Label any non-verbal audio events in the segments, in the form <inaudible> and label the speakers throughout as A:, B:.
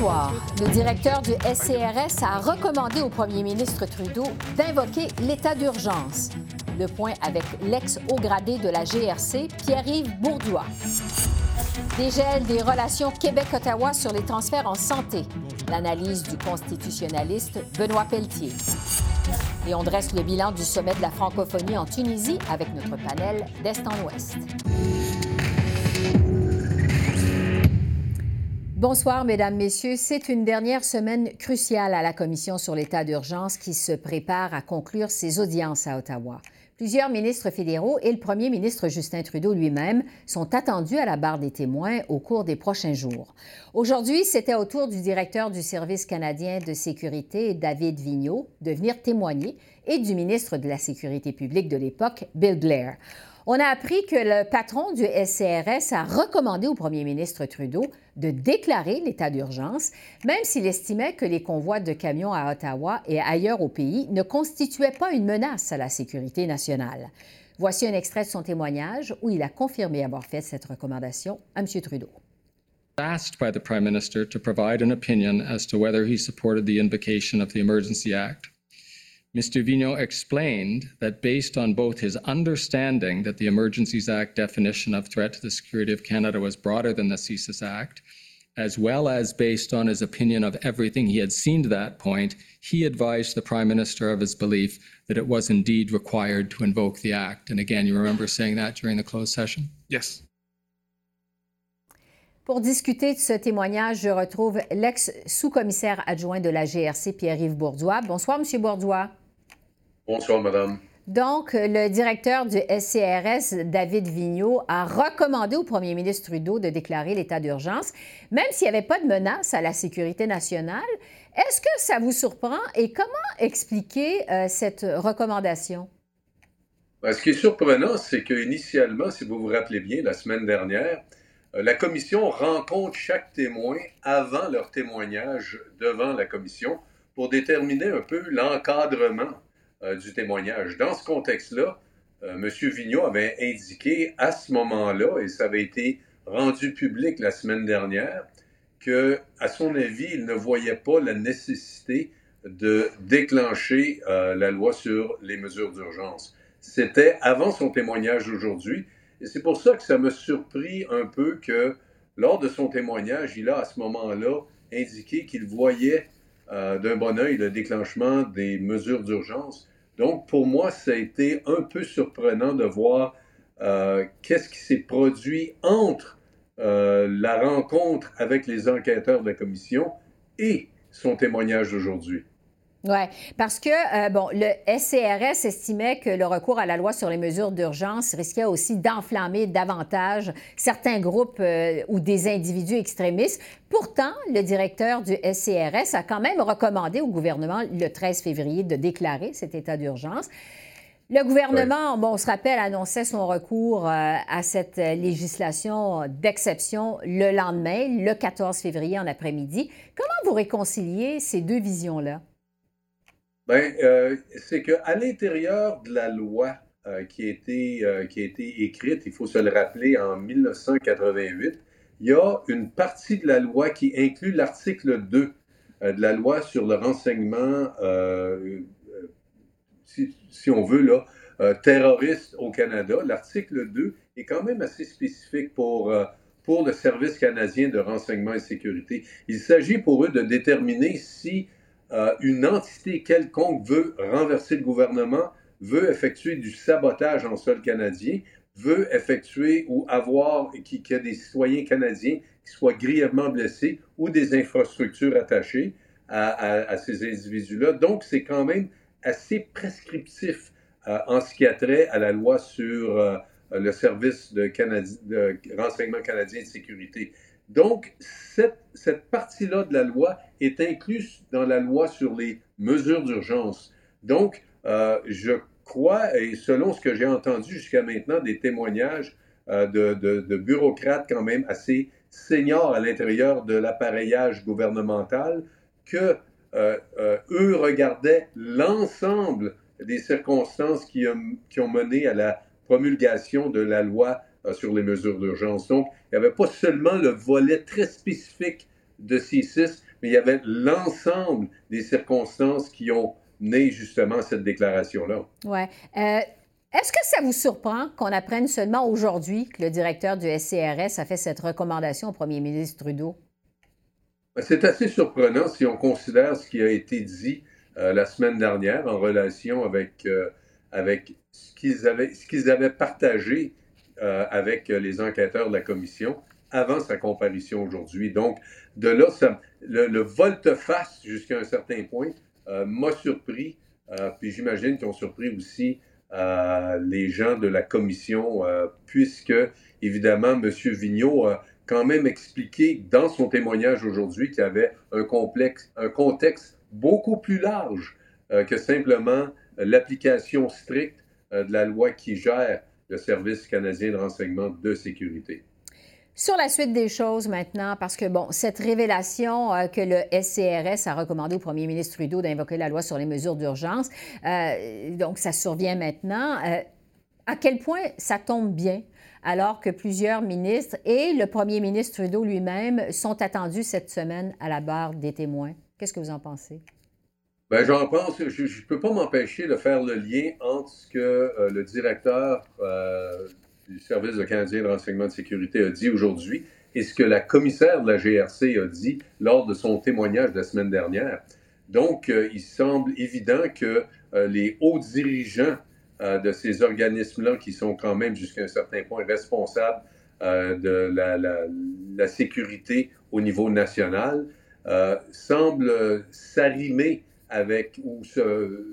A: Le directeur du SCRS a recommandé au premier ministre Trudeau d'invoquer l'état d'urgence. Le point avec l'ex-haut gradé de la GRC, Pierre-Yves Bourdois. Dégel des relations Québec-Ottawa sur les transferts en santé. L'analyse du constitutionnaliste Benoît Pelletier. Et on dresse le bilan du sommet de la francophonie en Tunisie avec notre panel d'Est en Ouest. Bonsoir, Mesdames, Messieurs. C'est une dernière semaine cruciale à la Commission sur l'état d'urgence qui se prépare à conclure ses audiences à Ottawa. Plusieurs ministres fédéraux et le premier ministre Justin Trudeau lui-même sont attendus à la barre des témoins au cours des prochains jours. Aujourd'hui, c'était au tour du directeur du Service canadien de sécurité, David Vigneault, de venir témoigner et du ministre de la Sécurité publique de l'époque, Bill Blair. On a appris que le patron du SCRS a recommandé au premier ministre Trudeau de déclarer l'état d'urgence, même s'il estimait que les convois de camions à Ottawa et ailleurs au pays ne constituaient pas une menace à la sécurité nationale. Voici un extrait de son témoignage où il a confirmé avoir fait cette recommandation à M. Trudeau.
B: Asked by the Prime Minister to provide an opinion as to whether he supported the invocation of the Emergency Act. Mr. Vigneault explained that based on both his understanding that the Emergencies Act definition of threat to the security of Canada was broader than the CSIS Act, as well as based on his opinion of everything he had seen to that point, he advised the Prime Minister of his belief that it was indeed required to invoke the Act. And again, you remember saying that during the closed session?
C: Yes.
A: Pour discuter de ce témoignage, je retrouve l'ex-sous-commissaire adjoint de la GRC, Pierre-Yves Bourdois. Bonsoir, Monsieur Bourdois.
D: Bonsoir, madame.
A: Donc, le directeur du SCRS, David Vigneault, a recommandé au premier ministre Trudeau de déclarer l'état d'urgence, même s'il n'y avait pas de menace à la sécurité nationale. Est-ce que ça vous surprend et comment expliquer euh, cette recommandation?
D: Ben, ce qui est surprenant, c'est qu'initialement, si vous vous rappelez bien, la semaine dernière, euh, la commission rencontre chaque témoin avant leur témoignage devant la commission pour déterminer un peu l'encadrement du témoignage. Dans ce contexte-là, euh, M. Vigneault avait indiqué à ce moment-là, et ça avait été rendu public la semaine dernière, que, à son avis, il ne voyait pas la nécessité de déclencher euh, la loi sur les mesures d'urgence. C'était avant son témoignage aujourd'hui, et c'est pour ça que ça m'a surpris un peu que, lors de son témoignage, il a à ce moment-là indiqué qu'il voyait d'un bon œil le déclenchement des mesures d'urgence donc, pour moi, ça a été un peu surprenant de voir euh, qu'est-ce qui s'est produit entre euh, la rencontre avec les enquêteurs de la commission et son témoignage d'aujourd'hui.
A: Oui, parce que, euh, bon, le SCRS estimait que le recours à la loi sur les mesures d'urgence risquait aussi d'enflammer davantage certains groupes euh, ou des individus extrémistes. Pourtant, le directeur du SCRS a quand même recommandé au gouvernement le 13 février de déclarer cet état d'urgence. Le gouvernement, bon, on se rappelle, annonçait son recours euh, à cette législation d'exception le lendemain, le 14 février en après-midi. Comment vous réconciliez ces deux visions-là?
D: Bien, euh, c'est qu'à l'intérieur de la loi euh, qui, a été, euh, qui a été écrite, il faut se le rappeler, en 1988, il y a une partie de la loi qui inclut l'article 2 de la loi sur le renseignement, si, si, on veut, là, terroriste au Canada. L'article 2 est quand même assez spécifique pour, pour le Service canadien de renseignement et sécurité. Il s'agit pour eux de déterminer si euh, une entité quelconque veut renverser le gouvernement, veut effectuer du sabotage en sol canadien, veut effectuer ou avoir qu'il y a des citoyens canadiens qui soient grièvement blessés ou des infrastructures attachées à, ces individus-là. Donc, c'est quand même assez prescriptif euh, en ce qui a trait à la loi sur euh, le service de, de renseignement canadien de sécurité. Donc, cette, partie-là de la loi est incluse dans la loi sur les mesures d'urgence. Donc, euh, je crois, et selon ce que j'ai entendu jusqu'à maintenant, des témoignages euh, de, bureaucrates quand même assez seniors à l'intérieur de l'appareillage gouvernemental, que euh, eux regardaient l'ensemble des circonstances qui, qui, ont mené à la promulgation de la loi sur les mesures d'urgence. Donc, il n'y avait pas seulement le volet très spécifique de C6, mais il y avait l'ensemble des circonstances qui ont né justement à cette déclaration-là.
A: Oui. Euh, est-ce que ça vous surprend qu'on apprenne seulement aujourd'hui que le directeur du SCRS a fait cette recommandation au premier ministre Trudeau?
D: Ben, c'est assez surprenant si on considère ce qui a été dit euh, la semaine dernière en relation avec, euh, avec ce qu'ils avaient, ce qu'ils avaient partagé avec les enquêteurs de la commission avant sa comparution aujourd'hui. Donc, de là, le, volte-face jusqu'à un certain point euh, m'a surpris, euh, puis j'imagine qu'ils ont surpris aussi euh, les gens de la commission, puisque, évidemment, M. Vigneault a quand même expliqué dans son témoignage aujourd'hui qu'il y avait un, complexe, un contexte beaucoup plus large que simplement l'application stricte de la loi qui gère le Service canadien de renseignement de sécurité.
A: Sur la suite des choses maintenant, parce que, bon, cette révélation euh, que le SCRS a recommandé au premier ministre Trudeau d'invoquer la loi sur les mesures d'urgence, euh, donc ça survient maintenant. Euh, à quel point ça tombe bien alors que plusieurs ministres et le premier ministre Trudeau lui-même sont attendus cette semaine à la barre des témoins? Qu'est-ce que vous en pensez?
D: Bien, j'en pense, je ne peux pas m'empêcher de faire le lien entre ce que le directeur du Service de Canadien de renseignement de sécurité a dit aujourd'hui et ce que la commissaire de la GRC a dit lors de son témoignage de la semaine dernière. Donc, euh, il semble évident que euh, les hauts dirigeants euh, de ces organismes-là, qui sont quand même jusqu'à un certain point responsables de la, la, sécurité au niveau national, semblent s'arrimer ou se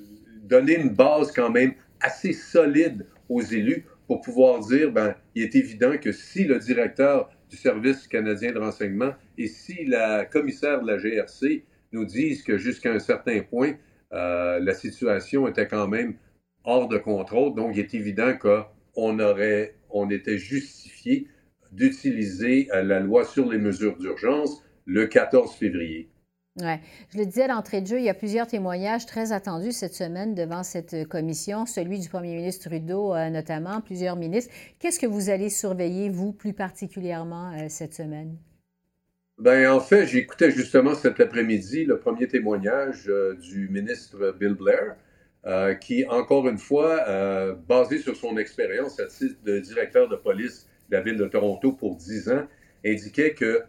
D: donner une base quand même assez solide aux élus pour pouvoir dire, ben, il est évident que si le directeur du Service canadien de renseignement et si la commissaire de la GRC nous disent que jusqu'à un certain point, euh, la situation était quand même hors de contrôle, donc il est évident qu'on aurait, on était justifié d'utiliser euh, la loi sur les mesures d'urgence le 14 février.
A: Ouais. Je le disais d'entrée de jeu, il y a plusieurs témoignages très attendus cette semaine devant cette euh, commission, celui du premier ministre Trudeau euh, notamment, plusieurs ministres. Qu'est-ce que vous allez surveiller, vous, plus particulièrement euh, cette semaine?
D: Ben, en fait, j'écoutais justement cet après-midi le premier témoignage du ministre Bill Blair, qui, encore une fois, basé sur son expérience à titre de directeur de police de la ville de Toronto pour 10 ans, indiquait que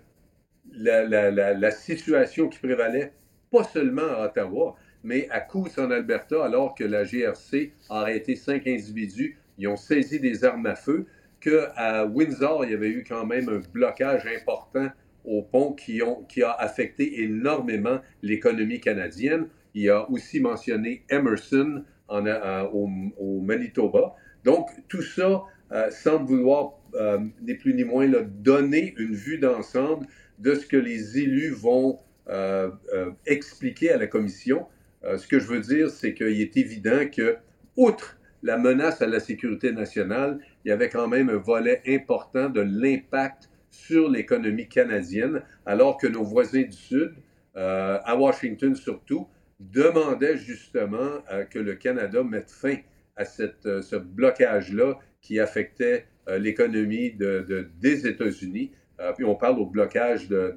D: la, situation qui prévalait, pas seulement à Ottawa, mais à Coos en Alberta, alors que la GRC a arrêté cinq individus, ils ont saisi des armes à feu, qu'à Windsor, il y avait eu quand même un blocage important au pont qui, ont, qui a affecté énormément l'économie canadienne. Il a aussi mentionné Emerson en, euh, au, Manitoba. Donc, tout ça euh, semble vouloir, euh, ni plus ni moins, donner une vue d'ensemble de ce que les élus vont euh, euh, expliquer à la commission. Euh, ce que je veux dire, c'est qu'il est évident que, outre la menace à la sécurité nationale, il y avait quand même un volet important de l'impact sur l'économie canadienne, alors que nos voisins du Sud, à Washington surtout, demandaient justement que le Canada mette fin à ce blocage-là qui affectait l'économie de, des États-Unis. Euh, puis on parle au blocage de,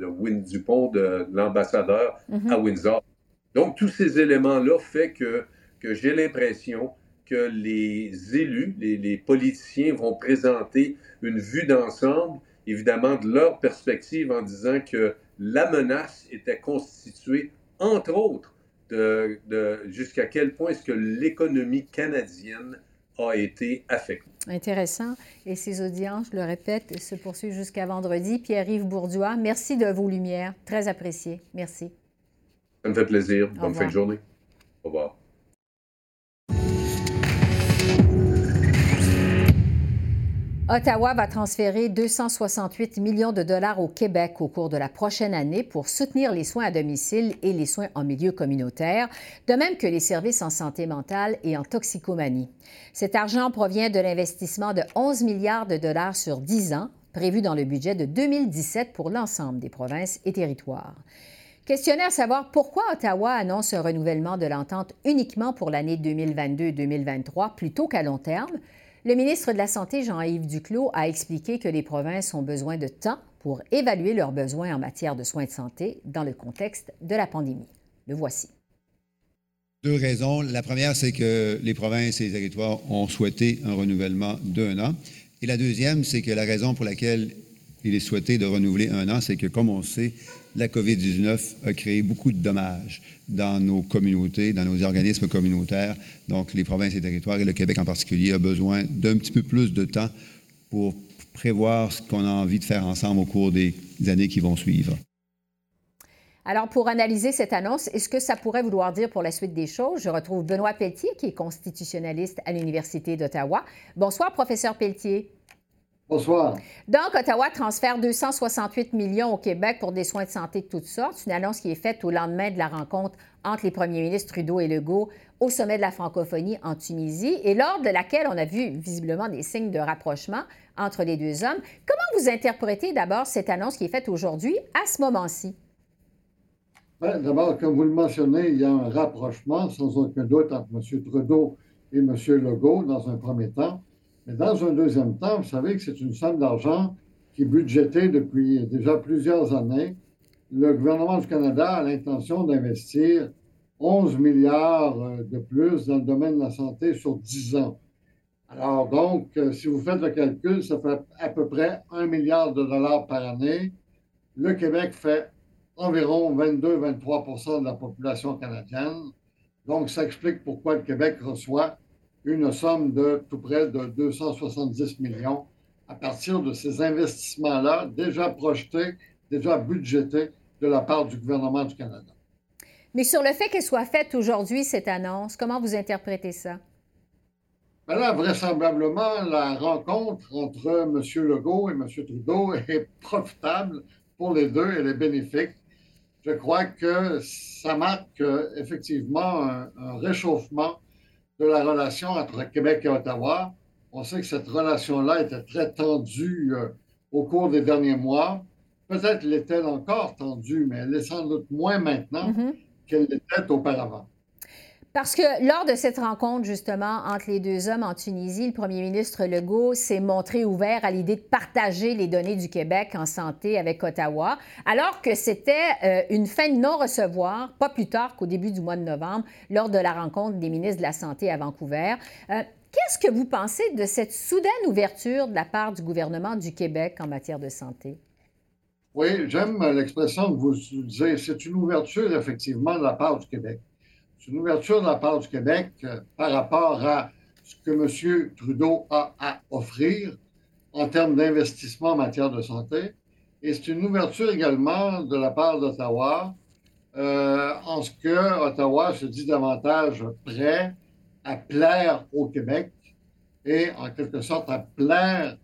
D: du pont de, l'ambassadeur à mhm. Windsor. Donc, tous ces éléments-là font que, que j'ai l'impression que les élus, les, politiciens vont présenter une vue d'ensemble, évidemment de leur perspective, en disant que la menace était constituée, entre autres, de, de jusqu'à quel point est-ce que l'économie canadienne a été affectée.
A: Intéressant. Et ces audiences, je le répète, se poursuivent jusqu'à vendredi. Pierre-Yves Bourdois, merci de vos lumières. Très apprécié. Merci.
D: Ça me fait plaisir. Bonne fin de journée. Au revoir.
A: Ottawa va transférer 268 millions de dollars au Québec au cours de la prochaine année pour soutenir les soins à domicile et les soins en milieu communautaire, de même que les services en santé mentale et en toxicomanie. Cet argent provient de l'investissement de 11 milliards de dollars sur 10 ans, prévu dans le budget de 2017 pour l'ensemble des provinces et territoires. Questionnaire à savoir pourquoi Ottawa annonce un renouvellement de l'entente uniquement pour l'année 2022-2023 plutôt qu'à long terme. Le ministre de la Santé, Jean-Yves Duclos, a expliqué que les provinces ont besoin de temps pour évaluer leurs besoins en matière de soins de santé dans le contexte de la pandémie. Le voici.
C: Deux raisons. La première, c'est que les provinces et les territoires ont souhaité un renouvellement d'un an. Et la deuxième, c'est que la raison pour laquelle il est souhaité de renouveler un an, c'est que, comme on sait, la COVID-19 a créé beaucoup de dommages dans nos communautés, dans nos organismes communautaires. Donc, les provinces et territoires, et le Québec en particulier, a besoin d'un petit peu plus de temps pour prévoir ce qu'on a envie de faire ensemble au cours des années qui vont suivre.
A: Alors, pour analyser cette annonce, est-ce que ça pourrait vouloir dire pour la suite des choses? Je retrouve Benoît Pelletier, qui est constitutionnaliste à l'Université d'Ottawa. Bonsoir, professeur Pelletier.
E: Bonsoir.
A: Donc, Ottawa transfère 268 millions au Québec pour des soins de santé de toutes sortes. C'est une annonce qui est faite au lendemain de la rencontre entre les premiers ministres Trudeau et Legault au sommet de la francophonie en Tunisie et lors de laquelle on a vu visiblement des signes de rapprochement entre les deux hommes. Comment vous interprétez d'abord cette annonce qui est faite aujourd'hui à ce moment-ci?
E: Ben, d'abord, comme vous le mentionnez, il y a un rapprochement sans aucun doute entre M. Trudeau et M. Legault dans un premier temps. Mais dans un deuxième temps, vous savez que c'est une somme d'argent qui est budgétée depuis déjà plusieurs années. Le gouvernement du Canada a l'intention d'investir 11 milliards euh, de plus dans le domaine de la santé sur 10 ans. Alors donc, euh, si vous faites le calcul, ça fait à peu près 1 milliard de dollars par année. Le Québec fait environ 22-23% de la population canadienne. Donc, ça explique pourquoi le Québec reçoit une somme de tout près de 270 millions à partir de ces investissements-là déjà projetés, déjà budgétés de la part du gouvernement du Canada.
A: Mais sur le fait qu'elle soit faite aujourd'hui, cette annonce, comment vous interprétez ça?
E: Bien là, vraisemblablement, la rencontre entre M. Legault et M. Trudeau <laughs> est profitable pour les deux, elle est bénéfique. Je crois que ça marque effectivement un réchauffement de la relation entre Québec et Ottawa. On sait que cette relation-là était très tendue euh, au cours des derniers mois. Peut-être l'est-elle encore tendue, mais elle est sans doute moins maintenant mm-hmm. qu'elle l'était auparavant.
A: Parce que lors de cette rencontre, justement, entre les deux hommes en Tunisie, le premier ministre Legault s'est montré ouvert à l'idée de partager les données du Québec en santé avec Ottawa, alors que c'était euh, une fin de non-recevoir, pas plus tard qu'au début du mois de novembre, lors de la rencontre des ministres de la Santé à Vancouver. Euh, qu'est-ce que vous pensez de cette soudaine ouverture de la part du gouvernement du Québec en matière de santé?
E: Oui, j'aime l'expression que vous utilisez. C'est une ouverture, effectivement, de la part du Québec. C'est une ouverture de la part du Québec euh, par rapport à ce que M. Trudeau a à offrir en termes d'investissement en matière de santé. Et c'est une ouverture également de la part d'Ottawa euh, en ce que Ottawa se dit davantage prêt à plaire au Québec et en quelque sorte à plaire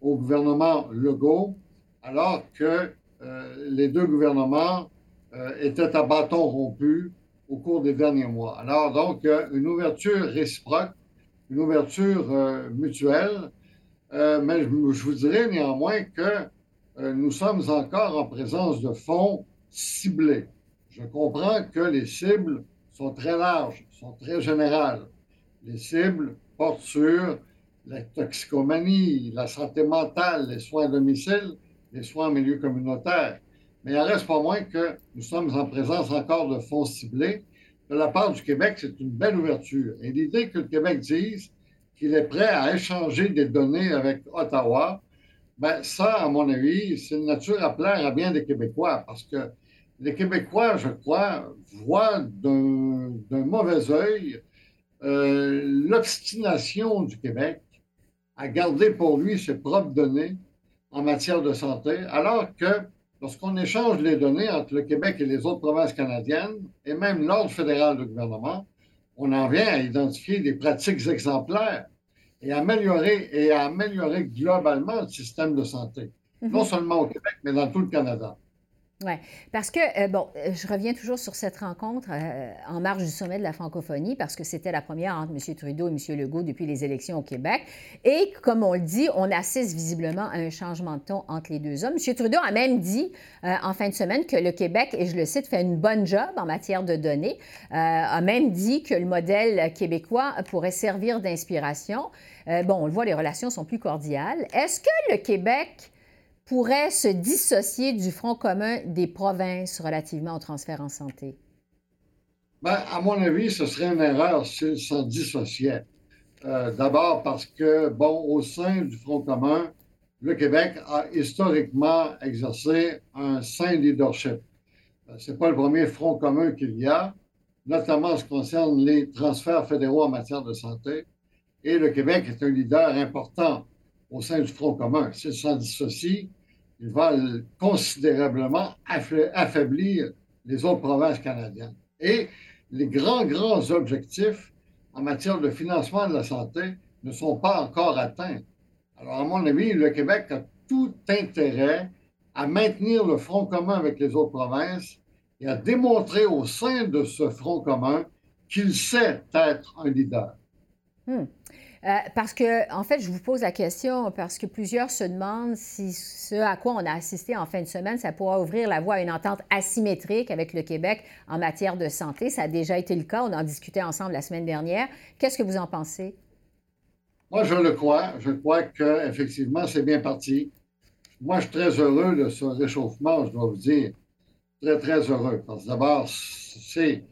E: au gouvernement Legault, alors que euh, les deux gouvernements étaient à bâton rompu au cours des derniers mois. Alors, donc, une ouverture réciproque, une ouverture euh, mutuelle, euh, mais je, vous dirais néanmoins que euh, nous sommes encore en présence de fonds ciblés. Je comprends que les cibles sont très larges, sont très générales. Les cibles portent sur la toxicomanie, la santé mentale, les soins à domicile, les soins en milieu communautaire. Mais il n'en reste pas moins que nous sommes en présence encore de fonds ciblés. De la part du Québec, c'est une belle ouverture. Et l'idée que le Québec dise qu'il est prêt à échanger des données avec Ottawa, ben ça, à mon avis, c'est une nature à plaire à bien des Québécois parce que les Québécois, je crois, voient d'un mauvais œil euh, l'obstination du Québec à garder pour lui ses propres données en matière de santé, alors que lorsqu'on échange les données entre le Québec et les autres provinces canadiennes, et même l'ordre fédéral du gouvernement, on en vient à identifier des pratiques exemplaires. et améliorer, et améliorer globalement le système de santé, mm-hmm. non seulement au Québec, mais dans tout le Canada.
A: Oui, parce que, euh, bon, euh, je reviens toujours sur cette rencontre euh, en marge du sommet de la francophonie, parce que c'était la première entre M. Trudeau et M. Legault depuis les élections au Québec. Et comme on le dit, on assiste visiblement à un changement de ton entre les deux hommes. M. Trudeau a même dit en fin de semaine que le Québec, et je le cite, fait une bonne job en matière de données, a même dit que le modèle québécois pourrait servir d'inspiration. bon, on le voit, les relations sont plus cordiales. Est-ce que le Québec pourrait se dissocier du Front commun des provinces relativement au transfert en santé?
E: Bien, à mon avis, ce serait une erreur s'il s'en dissociait. Euh, d'abord parce que, bon, au sein du Front commun, le Québec a historiquement exercé un sain leadership. Euh, ce n'est pas le premier Front commun qu'il y a, notamment en ce qui concerne les transferts fédéraux en matière de santé. Et le Québec est un leader important au sein du Front commun. S'il s'en dissocie, il va considérablement affaiblir les autres provinces canadiennes. Et les grands, grands objectifs en matière de financement de la santé ne sont pas encore atteints. Alors, à mon avis, le Québec a tout intérêt à maintenir le front commun avec les autres provinces et à démontrer au sein de ce front commun qu'il sait être un leader.
A: Hmm. Euh, parce que, en fait, je vous pose la question parce que plusieurs se demandent si ce à quoi on a assisté en fin de semaine, ça pourra ouvrir la voie à une entente asymétrique avec le Québec en matière de santé. Ça a déjà été le cas. On en discutait ensemble la semaine dernière. Qu'est-ce que vous en pensez?
E: Moi, je le crois. Je crois qu'effectivement, c'est bien parti. Moi, je suis très heureux de ce réchauffement, je dois vous dire. Très, très heureux. Parce que d'abord, c'est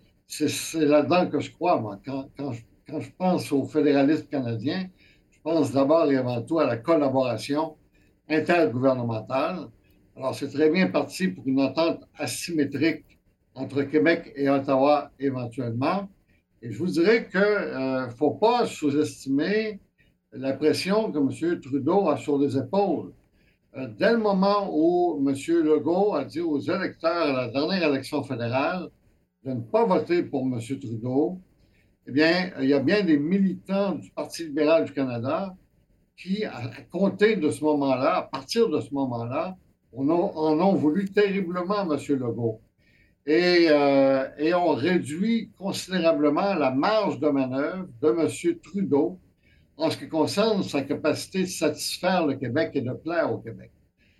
E: là-dedans que je crois, moi. Quand, quand je quand je pense au fédéralisme canadien, je pense d'abord et avant tout à la collaboration intergouvernementale. Alors, c'est très bien parti pour une entente asymétrique entre Québec et Ottawa éventuellement. Et je vous dirais qu'il ne euh, faut pas sous-estimer la pression que M. Trudeau a sur les épaules. Euh, dès le moment où M. Legault a dit aux électeurs à la dernière élection fédérale de ne pas voter pour M. Trudeau, eh bien, il y a bien des militants du Parti libéral du Canada qui, à compter de ce moment-là, à partir de ce moment-là, en ont, voulu terriblement M. Legault. Et, euh, et ont réduit considérablement la marge de manœuvre de M. Trudeau en ce qui concerne sa capacité de satisfaire le Québec et de plaire au Québec.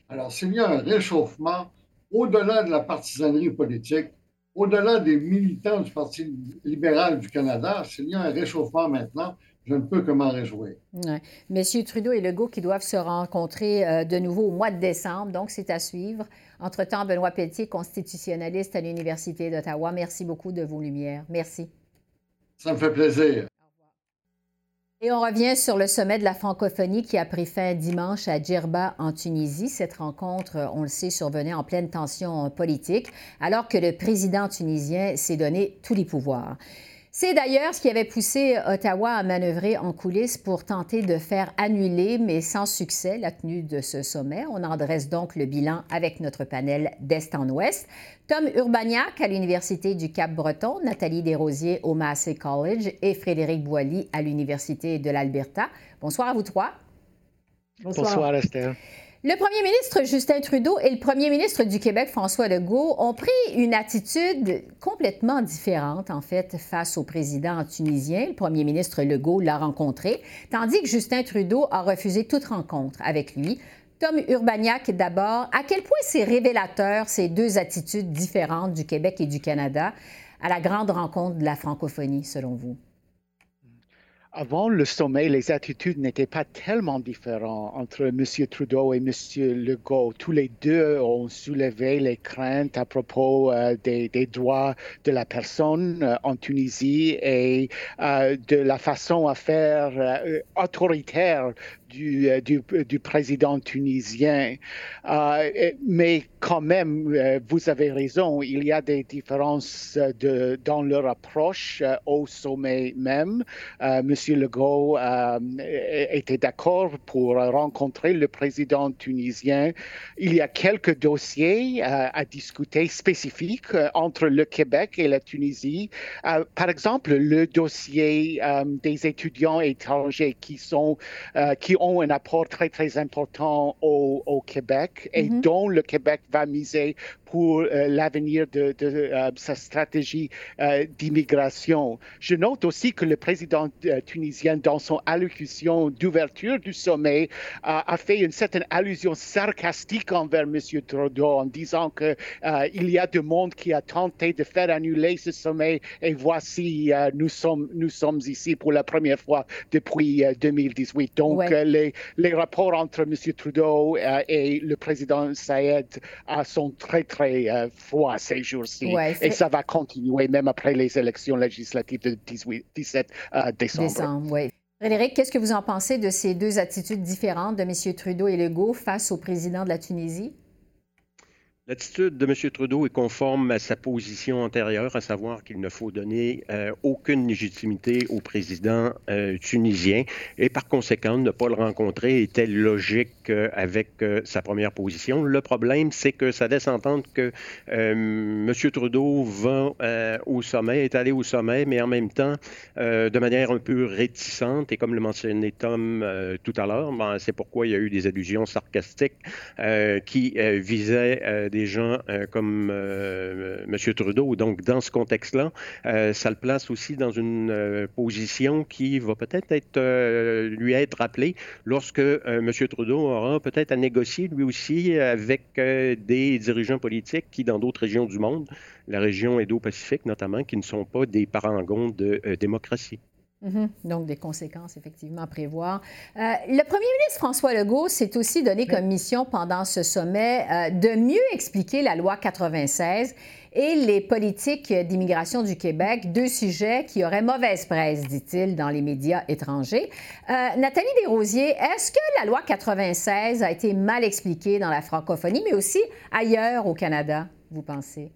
E: Alors, s'il y a un réchauffement au-delà de la partisanerie politique, au-delà des militants du Parti libéral du Canada, s'il y a un réchauffement maintenant, je ne peux que m'en réjouir.
A: Ouais. Messieurs Trudeau et Legault qui doivent se rencontrer euh, de nouveau au mois de décembre, donc c'est à suivre. Entre-temps, Benoît Pelletier, constitutionnaliste à l'Université d'Ottawa, merci beaucoup de vos lumières. Merci.
E: Ça me fait plaisir.
A: Et on revient sur le sommet de la francophonie qui a pris fin dimanche à Djerba, en Tunisie. Cette rencontre, on le sait, survenait en pleine tension politique, alors que le président tunisien s'est donné tous les pouvoirs. C'est d'ailleurs ce qui avait poussé Ottawa à manœuvrer en coulisses pour tenter de faire annuler, mais sans succès, la tenue de ce sommet. On en dresse donc le bilan avec notre panel d'Est en Ouest. Tom Urbaniak à l'Université du Cap-Breton, Nathalie Desrosiers au Massey College et Frédéric Boilly à l'Université de l'Alberta. Bonsoir à vous trois.
F: Bonsoir, Bonsoir Esther.
A: Le premier ministre Justin Trudeau et le premier ministre du Québec François Legault ont pris une attitude complètement différente, en fait, face au président tunisien. Le premier ministre Legault l'a rencontré, tandis que Justin Trudeau a refusé toute rencontre avec lui. Tom Urbaniak, d'abord, à quel point c'est révélateur ces deux attitudes différentes du Québec et du Canada à la grande rencontre de la francophonie, selon vous?
F: Avant le sommet, les attitudes n'étaient pas tellement différentes entre M. Trudeau et M. Legault. Tous les deux ont soulevé les craintes à propos euh, des, droits de la personne euh, en Tunisie et euh, de la façon à faire autoritaire du, du, du, président tunisien. mais quand même, vous avez raison, il y a des différences dans leur approche au sommet même. M. M. Legault était d'accord pour rencontrer le président tunisien. Il y a quelques dossiers à discuter spécifiques entre le Québec et la Tunisie. par exemple, le dossier des étudiants étrangers qui, sont, qui ont un apport très, très important au, Québec et mm-hmm. dont le Québec va miser pour euh, l'avenir de, euh, sa stratégie euh, d'immigration. Je note aussi que le président tunisien, dans son allocution d'ouverture du sommet, a fait une certaine allusion sarcastique envers M. Trudeau en disant qu'il il y a du monde qui a tenté de faire annuler ce sommet et voici, nous, sommes, nous sommes ici pour la première fois depuis 2018. Donc, les, les, rapports entre M. Trudeau et le président Saïd sont très, très euh, froid ces jours-ci. et ça va continuer même après les élections législatives de 18, 17 euh, décembre.
A: décembre. Frédéric, qu'est-ce que vous en pensez de ces deux attitudes différentes de M. Trudeau et Legault face au président de la Tunisie?
G: L'attitude de M. Trudeau est conforme à sa position antérieure, à savoir qu'il ne faut donner euh, aucune légitimité au président euh, tunisien et par conséquent, ne pas le rencontrer était logique euh, avec sa première position. Le problème, c'est que ça laisse entendre que M. Trudeau va au sommet, est allé au sommet, mais en même temps, de manière un peu réticente et comme le mentionnait Tom tout à l'heure, ben, c'est pourquoi il y a eu des allusions sarcastiques qui visaient des gens euh, comme euh, M. Trudeau. Donc, dans ce contexte-là, euh, ça le place aussi dans une position qui va peut-être être, lui être rappelée lorsque M. Trudeau aura peut-être à négocier lui aussi avec des dirigeants politiques qui, dans d'autres régions du monde, la région Indo-Pacifique notamment, qui ne sont pas des parangons de démocratie.
A: Mhm. Donc, des conséquences, effectivement, à prévoir. Euh, le premier ministre François Legault s'est aussi donné comme mission pendant ce sommet euh, de mieux expliquer la loi 96 et les politiques d'immigration du Québec, deux sujets qui auraient mauvaise presse, dit-il, dans les médias étrangers. Euh, Nathalie Desrosiers, est-ce que la loi 96 a été mal expliquée dans la francophonie, mais aussi ailleurs au Canada, vous pensez?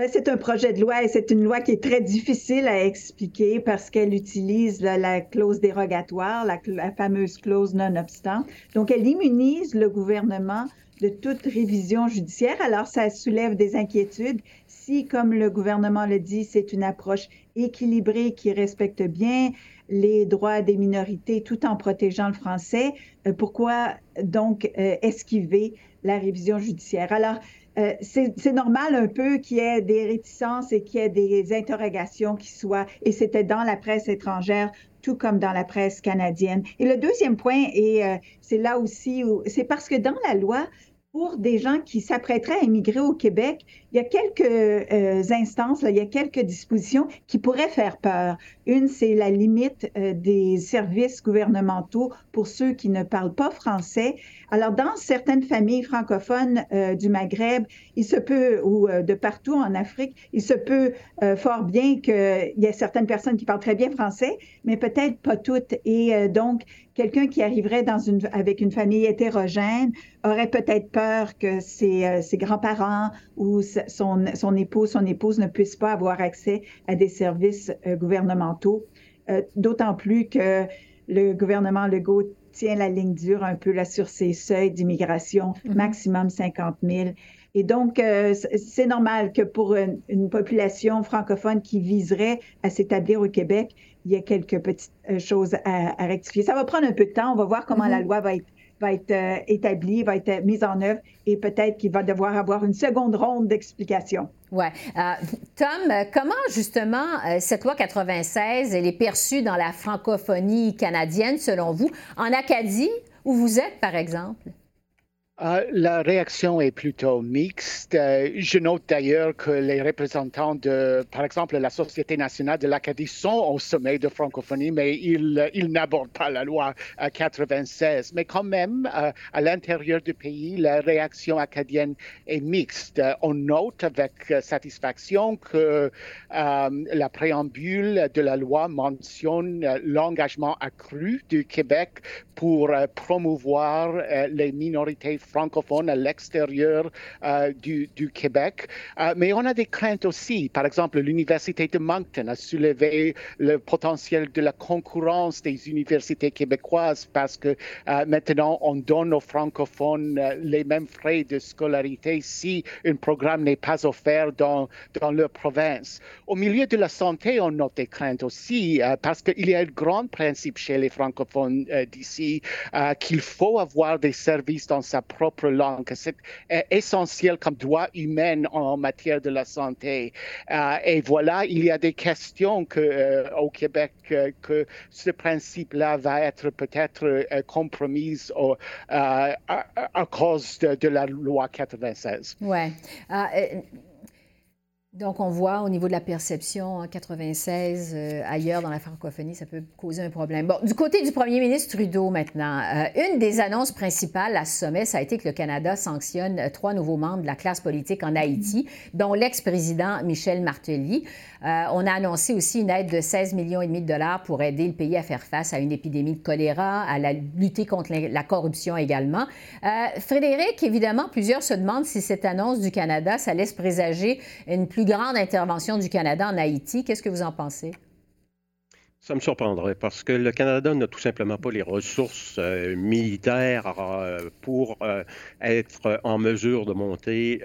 H: Ben, c'est un projet de loi et c'est une loi qui est très difficile à expliquer parce qu'elle utilise la, clause dérogatoire, la, fameuse clause non-obstant. Donc, elle immunise le gouvernement de toute révision judiciaire. Alors, ça soulève des inquiétudes. Si, comme le gouvernement le dit, c'est une approche équilibrée qui respecte bien les droits des minorités tout en protégeant le français, euh, pourquoi donc euh, esquiver la révision judiciaire? Alors, euh, c'est normal un peu qu'il y ait des réticences et qu'il y ait des interrogations qui soient, et c'était dans la presse étrangère, tout comme dans la presse canadienne. Et le deuxième point, et euh, c'est là aussi où, c'est parce que dans la loi, pour des gens qui s'apprêteraient à immigrer au Québec, il y a quelques euh, instances, il y a quelques dispositions qui pourraient faire peur. Une, c'est la limite des services gouvernementaux pour ceux qui ne parlent pas français. Alors, dans certaines familles francophones euh, du Maghreb, il se peut, ou euh, de partout en Afrique, il se peut euh, fort bien qu'il y ait certaines personnes qui parlent très bien français, mais peut-être pas toutes. Et donc, quelqu'un qui arriverait dans une, avec une famille hétérogène aurait peut-être peur que ses, ses grands-parents ou son, son époux, son épouse ne puissent pas avoir accès à des services gouvernementaux. D'autant plus que le gouvernement Legault tient la ligne dure un peu là sur ces seuils d'immigration, mm-hmm. maximum 50 000. Et donc, euh, c'est normal que pour une, population francophone qui viserait à s'établir au Québec, il y a quelques petites euh, choses à, rectifier. Ça va prendre un peu de temps. On va voir comment la loi va être va être euh, établie, va être mise en œuvre et peut-être qu'il va devoir avoir une seconde ronde d'explications.
A: Oui. Euh, Tom, comment justement euh, cette loi 96, elle est perçue dans la francophonie canadienne selon vous, en Acadie, où vous êtes par exemple?
F: Euh, la réaction est plutôt mixte. Euh, je note d'ailleurs que les représentants de, par exemple, la Société nationale de l'Acadie sont au sommet de francophonie, mais ils, ils n'abordent pas la loi 96. Mais quand même, euh, à l'intérieur du pays, la réaction acadienne est mixte. On note avec satisfaction que la préambule de la loi mentionne l'engagement accru du Québec pour promouvoir les minorités francophones à l'extérieur du, du, Québec. mais on a des craintes aussi. Par exemple, l'Université de Moncton a soulevé le potentiel de la concurrence des universités québécoises parce que maintenant, on donne aux francophones les mêmes frais de scolarité si un programme n'est pas offert dans, dans leur province. Au milieu de la santé, on note des craintes aussi euh, parce qu'il y a un grand principe chez les francophones euh, d'ici euh, qu'il faut avoir des services dans sa propre langue. C'est essentiel comme droit humain en matière de la santé. et voilà, il y a des questions que, au Québec que ce principe-là va être peut-être compromis à, cause de, la loi 96.
A: Ouais. Donc, on voit au niveau de la perception en 96, euh, ailleurs dans la francophonie, ça peut causer un problème. Bon, du côté du premier ministre Trudeau maintenant, euh, une des annonces principales à ce sommet, ça a été que le Canada sanctionne euh, trois nouveaux membres de la classe politique en Haïti, dont l'ex-président Michel Martelly. on a annoncé aussi une aide de 16 millions et demi de dollars pour aider le pays à faire face à une épidémie de choléra, à la, lutter contre la, la corruption également. Frédéric, évidemment, plusieurs se demandent si cette annonce du Canada, ça laisse présager une plus grande intervention du Canada en Haïti. Qu'est-ce que vous en pensez?
G: Ça me surprendrait parce que le Canada n'a tout simplement pas les ressources euh, militaires euh, pour euh, être en mesure de monter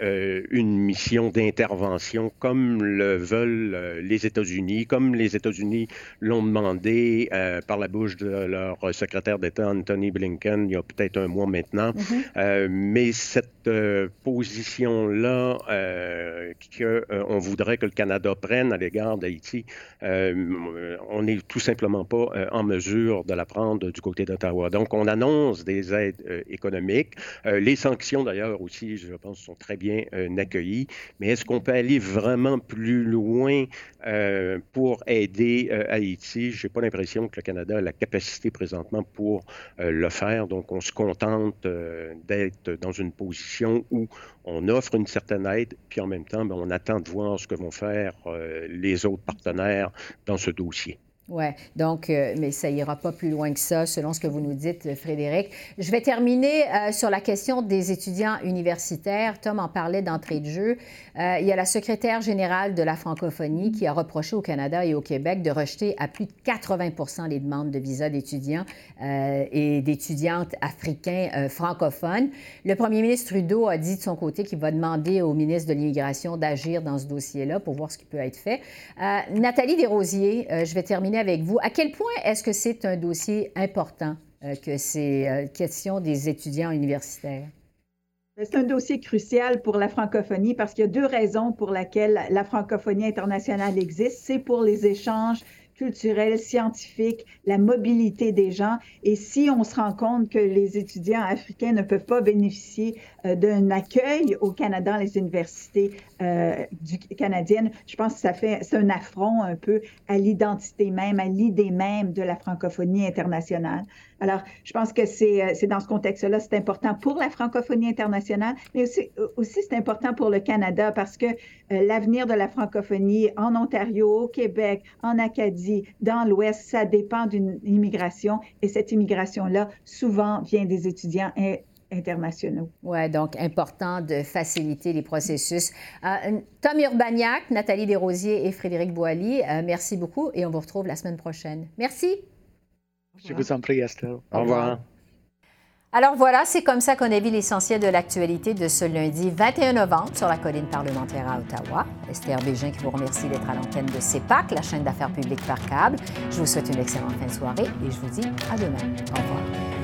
G: une mission d'intervention comme le veulent les États-Unis, comme les États-Unis l'ont demandé par la bouche de leur secrétaire d'État Anthony Blinken il y a peut-être un mois maintenant. Mm-hmm. mais cette position-là qu'on voudrait que le Canada prenne à l'égard d'Haïti, on est tout simplement pas euh, en mesure de la prendre du côté d'Ottawa. Donc, on annonce des aides euh, économiques. Euh, les sanctions, d'ailleurs, aussi, je pense, sont très bien accueillies. Mais est-ce qu'on peut aller vraiment plus loin pour aider Haïti? Je n'ai pas l'impression que le Canada a la capacité présentement pour le faire. Donc, on se contente d'être dans une position où on offre une certaine aide, puis en même temps, ben, on attend de voir ce que vont faire les autres partenaires dans ce dossier.
A: Oui, donc, euh, mais ça ira pas plus loin que ça, selon ce que vous nous dites, Frédéric. Je vais terminer euh, sur la question des étudiants universitaires. Tom en parlait d'entrée de jeu. Euh, il y a la secrétaire générale de la francophonie qui a reproché au Canada et au Québec de rejeter à plus de 80% les demandes de visa d'étudiants et d'étudiantes africains francophones. Le premier ministre Trudeau a dit de son côté qu'il va demander au ministre de l'Immigration d'agir dans ce dossier-là pour voir ce qui peut être fait. Nathalie Desrosiers, je vais terminer avec vous. À quel point est-ce que c'est un dossier important euh, que ces euh, questions des étudiants universitaires?
H: C'est un dossier crucial pour la francophonie parce qu'il y a deux raisons pour lesquelles la francophonie internationale existe. C'est pour les échanges culturelle, scientifique, la mobilité des gens. Et si on se rend compte que les étudiants africains ne peuvent pas bénéficier euh, d'un accueil au Canada dans les universités euh, du, canadiennes, je pense que ça fait c'est un affront un peu à l'identité même, à l'idée même de la francophonie internationale. Alors, je pense que c'est, euh, c'est dans ce contexte-là, c'est important pour la francophonie internationale, mais aussi, aussi c'est important pour le Canada parce que l'avenir de la francophonie en Ontario, au Québec, en Acadie, dans l'Ouest, ça dépend d'une immigration et cette immigration-là, souvent, vient des étudiants internationaux.
A: Oui, donc important de faciliter les processus. Euh, Tom Urbaniak, Nathalie Desrosiers et Frédéric Boilly, euh, merci beaucoup et on vous retrouve la semaine prochaine. Merci.
F: Je vous en prie, Estelle.
G: Au revoir.
A: Alors voilà, c'est comme ça qu'on a vu l'essentiel de l'actualité de ce lundi 21 novembre sur la colline parlementaire à Ottawa. Esther Bégin qui vous remercie d'être à l'antenne de CEPAC, la chaîne d'affaires publiques par câble. Je vous souhaite une excellente fin de soirée et je vous dis à demain. Au revoir.